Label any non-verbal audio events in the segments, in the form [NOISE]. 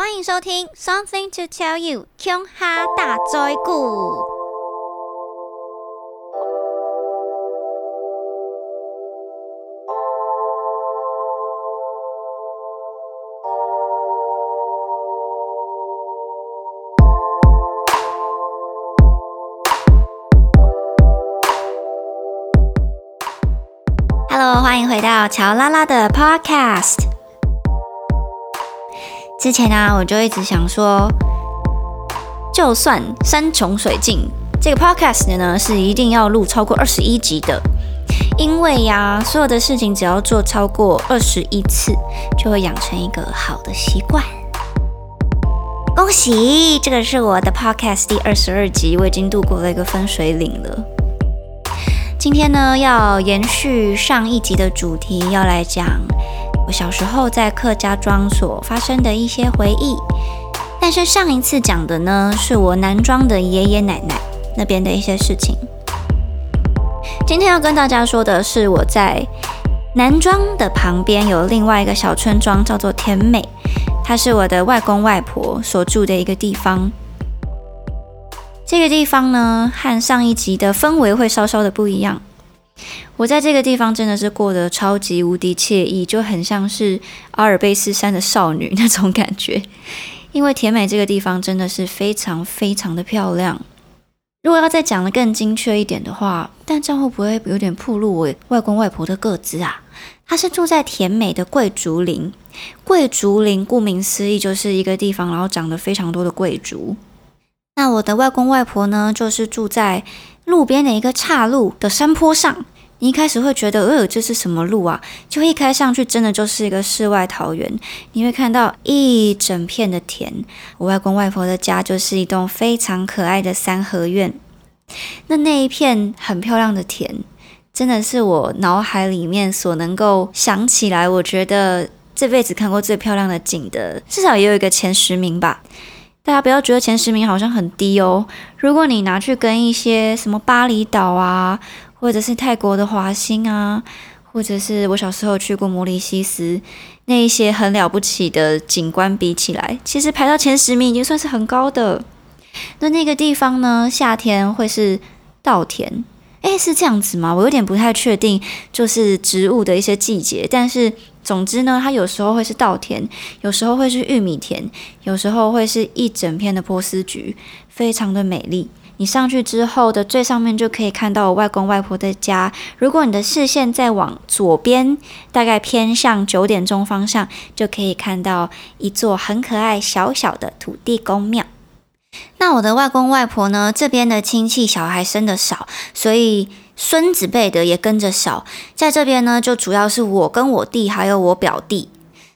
欢迎收听《Something to Tell You》琼哈大灾故。Hello，欢迎回到乔拉拉的 Podcast。之前呢，我就一直想说，就算山穷水尽，这个 podcast 呢是一定要录超过二十一集的，因为呀，所有的事情只要做超过二十一次，就会养成一个好的习惯。恭喜，这个是我的 podcast 第二十二集，我已经度过了一个分水岭了。今天呢，要延续上一集的主题，要来讲。小时候在客家庄所发生的一些回忆，但是上一次讲的呢，是我南庄的爷爷奶奶那边的一些事情。今天要跟大家说的是，我在南庄的旁边有另外一个小村庄，叫做甜美，它是我的外公外婆所住的一个地方。这个地方呢，和上一集的氛围会稍稍的不一样。我在这个地方真的是过得超级无敌惬意，就很像是阿尔卑斯山的少女那种感觉。[LAUGHS] 因为甜美这个地方真的是非常非常的漂亮。如果要再讲的更精确一点的话，但这样会不会有点暴露我外公外婆的个子啊？他是住在甜美的贵族林。贵族林顾名思义就是一个地方，然后长得非常多的贵族。那我的外公外婆呢，就是住在路边的一个岔路的山坡上。你一开始会觉得，呃，这是什么路啊？就一开上去，真的就是一个世外桃源。你会看到一整片的田。我外公外婆的家就是一栋非常可爱的三合院。那那一片很漂亮的田，真的是我脑海里面所能够想起来，我觉得这辈子看过最漂亮的景的，至少也有一个前十名吧。大家不要觉得前十名好像很低哦。如果你拿去跟一些什么巴厘岛啊，或者是泰国的华兴啊，或者是我小时候去过摩里西斯那一些很了不起的景观比起来，其实排到前十名已经算是很高的。那那个地方呢，夏天会是稻田。诶，是这样子吗？我有点不太确定，就是植物的一些季节。但是总之呢，它有时候会是稻田，有时候会是玉米田，有时候会是一整片的波斯菊，非常的美丽。你上去之后的最上面就可以看到我外公外婆的家。如果你的视线再往左边，大概偏向九点钟方向，就可以看到一座很可爱小小的土地公庙。那我的外公外婆呢？这边的亲戚小孩生的少，所以孙子辈的也跟着少。在这边呢，就主要是我跟我弟还有我表弟。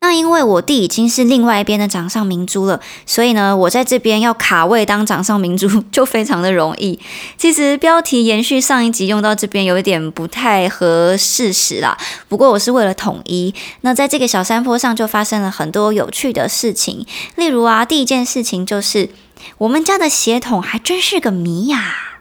那因为我弟已经是另外一边的掌上明珠了，所以呢，我在这边要卡位当掌上明珠 [LAUGHS] 就非常的容易。其实标题延续上一集用到这边有一点不太合事实啦，不过我是为了统一。那在这个小山坡上就发生了很多有趣的事情，例如啊，第一件事情就是我们家的血统还真是个谜呀。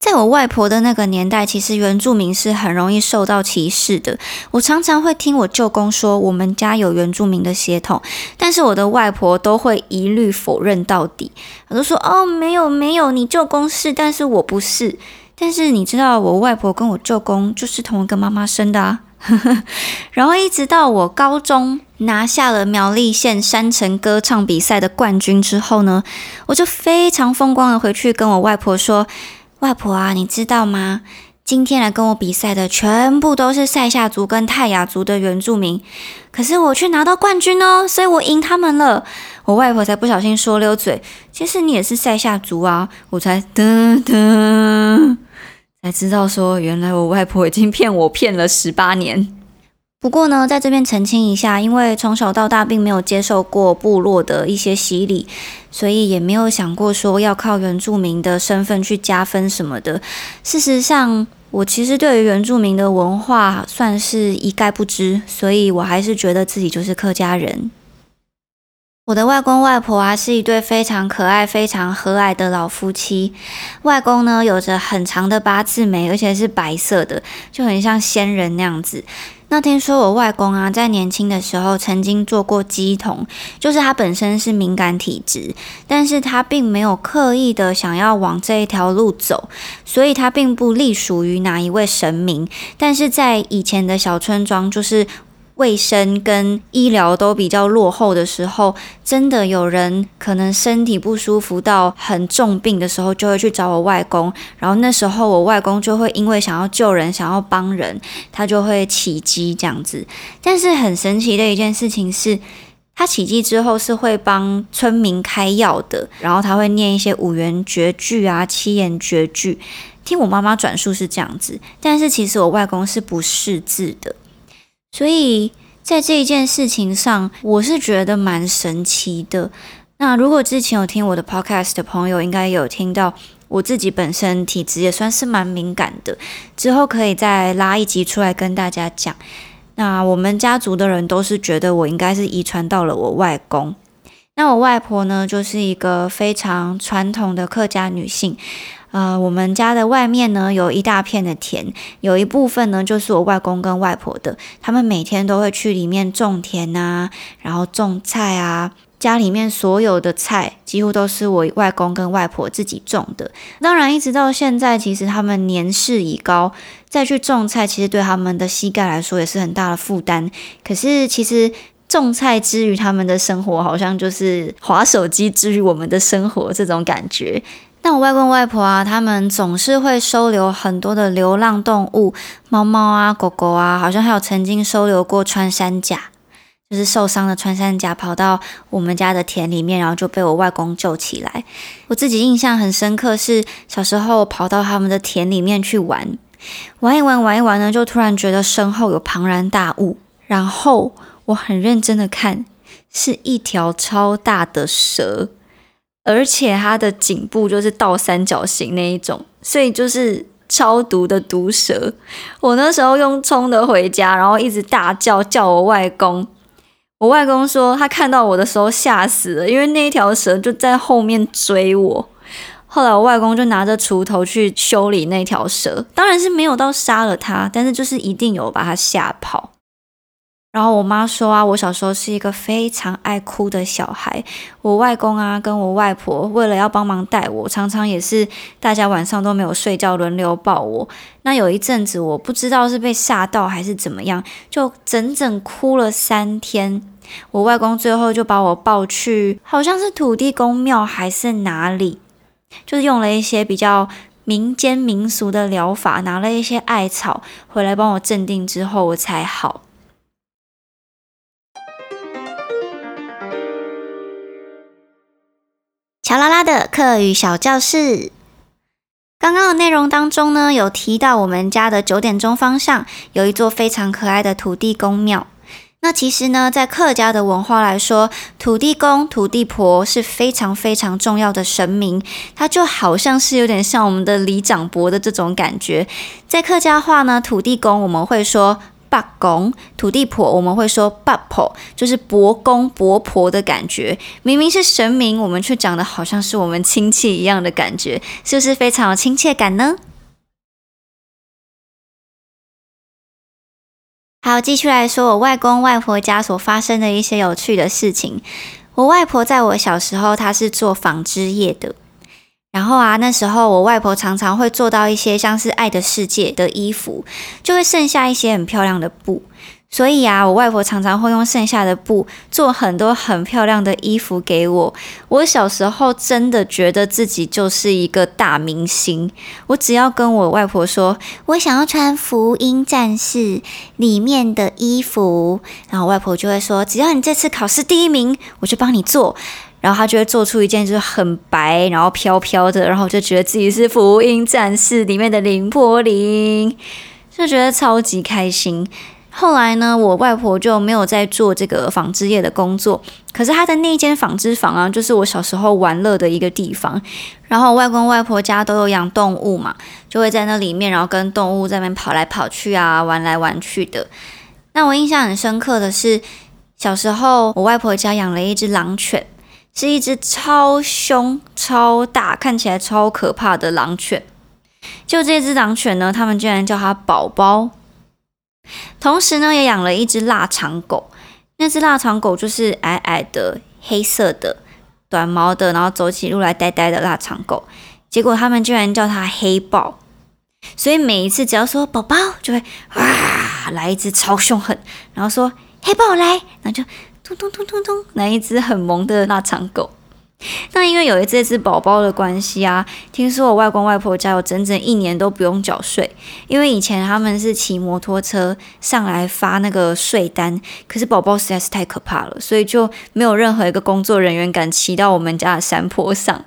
在我外婆的那个年代，其实原住民是很容易受到歧视的。我常常会听我舅公说，我们家有原住民的血统，但是我的外婆都会一律否认到底。我都说：“哦，没有没有，你舅公是，但是我不是。”但是你知道，我外婆跟我舅公就是同一个妈妈生的啊。[LAUGHS] 然后一直到我高中拿下了苗栗县山城歌唱比赛的冠军之后呢，我就非常风光的回去跟我外婆说。外婆啊，你知道吗？今天来跟我比赛的全部都是塞夏族跟泰雅族的原住民，可是我却拿到冠军哦，所以我赢他们了。我外婆才不小心说溜嘴，其实你也是塞夏族啊，我才噔噔才知道说，原来我外婆已经骗我骗了十八年。不过呢，在这边澄清一下，因为从小到大并没有接受过部落的一些洗礼，所以也没有想过说要靠原住民的身份去加分什么的。事实上，我其实对于原住民的文化算是一概不知，所以我还是觉得自己就是客家人。我的外公外婆啊，是一对非常可爱、非常和蔼的老夫妻。外公呢，有着很长的八字眉，而且是白色的，就很像仙人那样子。那听说我外公啊，在年轻的时候曾经做过鸡童，就是他本身是敏感体质，但是他并没有刻意的想要往这一条路走，所以他并不隶属于哪一位神明。但是在以前的小村庄，就是。卫生跟医疗都比较落后的时候，真的有人可能身体不舒服到很重病的时候，就会去找我外公。然后那时候我外公就会因为想要救人、想要帮人，他就会起机这样子。但是很神奇的一件事情是，他起机之后是会帮村民开药的，然后他会念一些五言绝句啊、七言绝句。听我妈妈转述是这样子，但是其实我外公是不识字的。所以在这一件事情上，我是觉得蛮神奇的。那如果之前有听我的 podcast 的朋友，应该有听到我自己本身体质也算是蛮敏感的。之后可以再拉一集出来跟大家讲。那我们家族的人都是觉得我应该是遗传到了我外公。那我外婆呢，就是一个非常传统的客家女性。呃，我们家的外面呢有一大片的田，有一部分呢就是我外公跟外婆的，他们每天都会去里面种田啊，然后种菜啊。家里面所有的菜几乎都是我外公跟外婆自己种的。当然，一直到现在，其实他们年事已高，再去种菜，其实对他们的膝盖来说也是很大的负担。可是，其实种菜之于他们的生活，好像就是划手机之于我们的生活这种感觉。那我外公外婆啊，他们总是会收留很多的流浪动物，猫猫啊、狗狗啊，好像还有曾经收留过穿山甲，就是受伤的穿山甲跑到我们家的田里面，然后就被我外公救起来。我自己印象很深刻，是小时候跑到他们的田里面去玩，玩一玩，玩一玩呢，就突然觉得身后有庞然大物，然后我很认真的看，是一条超大的蛇。而且它的颈部就是倒三角形那一种，所以就是超毒的毒蛇。我那时候用冲的回家，然后一直大叫叫我外公。我外公说他看到我的时候吓死了，因为那一条蛇就在后面追我。后来我外公就拿着锄头去修理那条蛇，当然是没有到杀了它，但是就是一定有把它吓跑。然后我妈说啊，我小时候是一个非常爱哭的小孩。我外公啊，跟我外婆为了要帮忙带我，常常也是大家晚上都没有睡觉，轮流抱我。那有一阵子，我不知道是被吓到还是怎么样，就整整哭了三天。我外公最后就把我抱去，好像是土地公庙还是哪里，就是用了一些比较民间民俗的疗法，拿了一些艾草回来帮我镇定之后，我才好。乔拉拉的课语小教室，刚刚的内容当中呢，有提到我们家的九点钟方向有一座非常可爱的土地公庙。那其实呢，在客家的文化来说，土地公、土地婆是非常非常重要的神明，它就好像是有点像我们的里长伯的这种感觉。在客家话呢，土地公我们会说。八公土地婆，我们会说八婆，就是伯公伯婆的感觉。明明是神明，我们却长得好像是我们亲戚一样的感觉，是不是非常有亲切感呢？好，继续来说我外公外婆家所发生的一些有趣的事情。我外婆在我小时候，她是做纺织业的。然后啊，那时候我外婆常常会做到一些像是《爱的世界》的衣服，就会剩下一些很漂亮的布。所以啊，我外婆常常会用剩下的布做很多很漂亮的衣服给我。我小时候真的觉得自己就是一个大明星。我只要跟我外婆说，我想要穿《福音战士》里面的衣服，然后外婆就会说，只要你这次考试第一名，我就帮你做。然后他就会做出一件就是很白，然后飘飘的，然后就觉得自己是福音战士里面的林柏林，就觉得超级开心。后来呢，我外婆就没有再做这个纺织业的工作，可是她的那一间纺织房啊，就是我小时候玩乐的一个地方。然后外公外婆家都有养动物嘛，就会在那里面，然后跟动物在那边跑来跑去啊，玩来玩去的。那我印象很深刻的是。小时候，我外婆家养了一只狼犬，是一只超凶、超大、看起来超可怕的狼犬。就这只狼犬呢，他们居然叫它宝宝。同时呢，也养了一只腊肠狗。那只腊肠狗就是矮矮的、黑色的、短毛的，然后走起路来呆呆的腊肠狗。结果他们居然叫它黑豹。所以每一次只要说宝宝，就会哇来一只超凶狠，然后说。黑豹来，那就咚咚咚咚咚，来一只很萌的腊肠狗。那因为有这只宝宝的关系啊，听说我外公外婆家有整整一年都不用缴税，因为以前他们是骑摩托车上来发那个税单，可是宝宝实在是太可怕了，所以就没有任何一个工作人员敢骑到我们家的山坡上。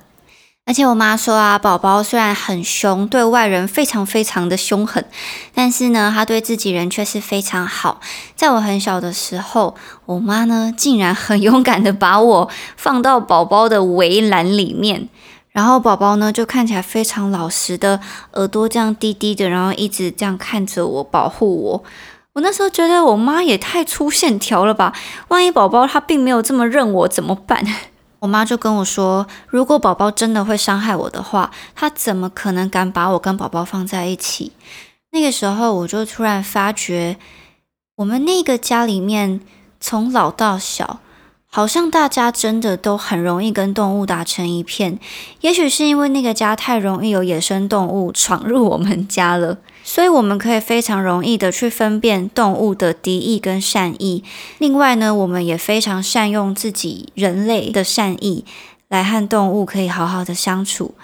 而且我妈说啊，宝宝虽然很凶，对外人非常非常的凶狠，但是呢，他对自己人却是非常好。在我很小的时候，我妈呢竟然很勇敢的把我放到宝宝的围栏里面，然后宝宝呢就看起来非常老实的，耳朵这样低低的，然后一直这样看着我，保护我。我那时候觉得我妈也太粗线条了吧？万一宝宝他并没有这么认我怎么办？我妈就跟我说，如果宝宝真的会伤害我的话，她怎么可能敢把我跟宝宝放在一起？那个时候，我就突然发觉，我们那个家里面从老到小，好像大家真的都很容易跟动物打成一片。也许是因为那个家太容易有野生动物闯入我们家了。所以我们可以非常容易的去分辨动物的敌意跟善意。另外呢，我们也非常善用自己人类的善意来和动物可以好好的相处。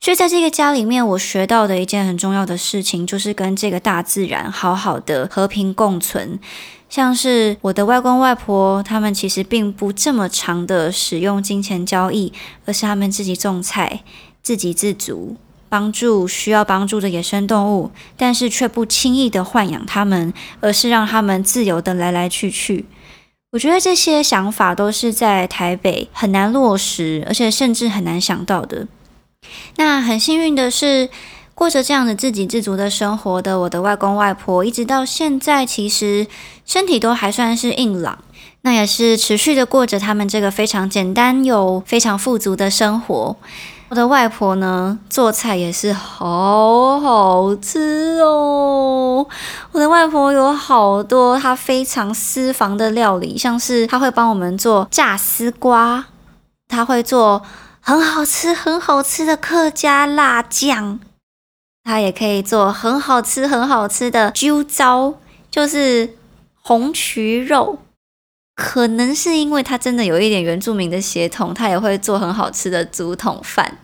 所以在这个家里面，我学到的一件很重要的事情，就是跟这个大自然好好的和平共存。像是我的外公外婆，他们其实并不这么长的使用金钱交易，而是他们自己种菜，自给自足。帮助需要帮助的野生动物，但是却不轻易的豢养它们，而是让它们自由的来来去去。我觉得这些想法都是在台北很难落实，而且甚至很难想到的。那很幸运的是，过着这样的自给自足的生活的我的外公外婆，一直到现在其实身体都还算是硬朗，那也是持续的过着他们这个非常简单又非常富足的生活。我的外婆呢，做菜也是好好吃哦。我的外婆有好多她非常私房的料理，像是她会帮我们做炸丝瓜，她会做很好吃、很好吃的客家辣酱，她也可以做很好吃、很好吃的揪糟，就是红曲肉。可能是因为他真的有一点原住民的血统，他也会做很好吃的竹筒饭。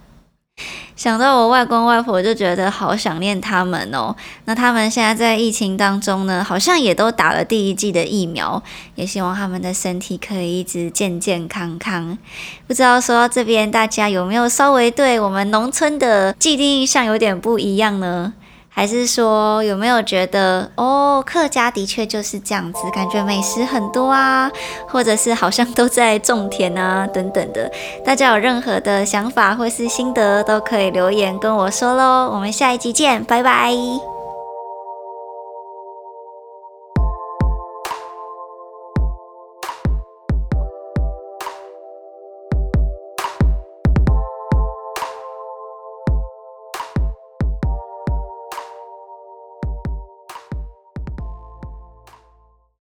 想到我外公外婆，就觉得好想念他们哦。那他们现在在疫情当中呢，好像也都打了第一剂的疫苗，也希望他们的身体可以一直健健康康。不知道说到这边，大家有没有稍微对我们农村的既定印象有点不一样呢？还是说有没有觉得哦，客家的确就是这样子，感觉美食很多啊，或者是好像都在种田啊等等的。大家有任何的想法或是心得，都可以留言跟我说喽。我们下一集见，拜拜。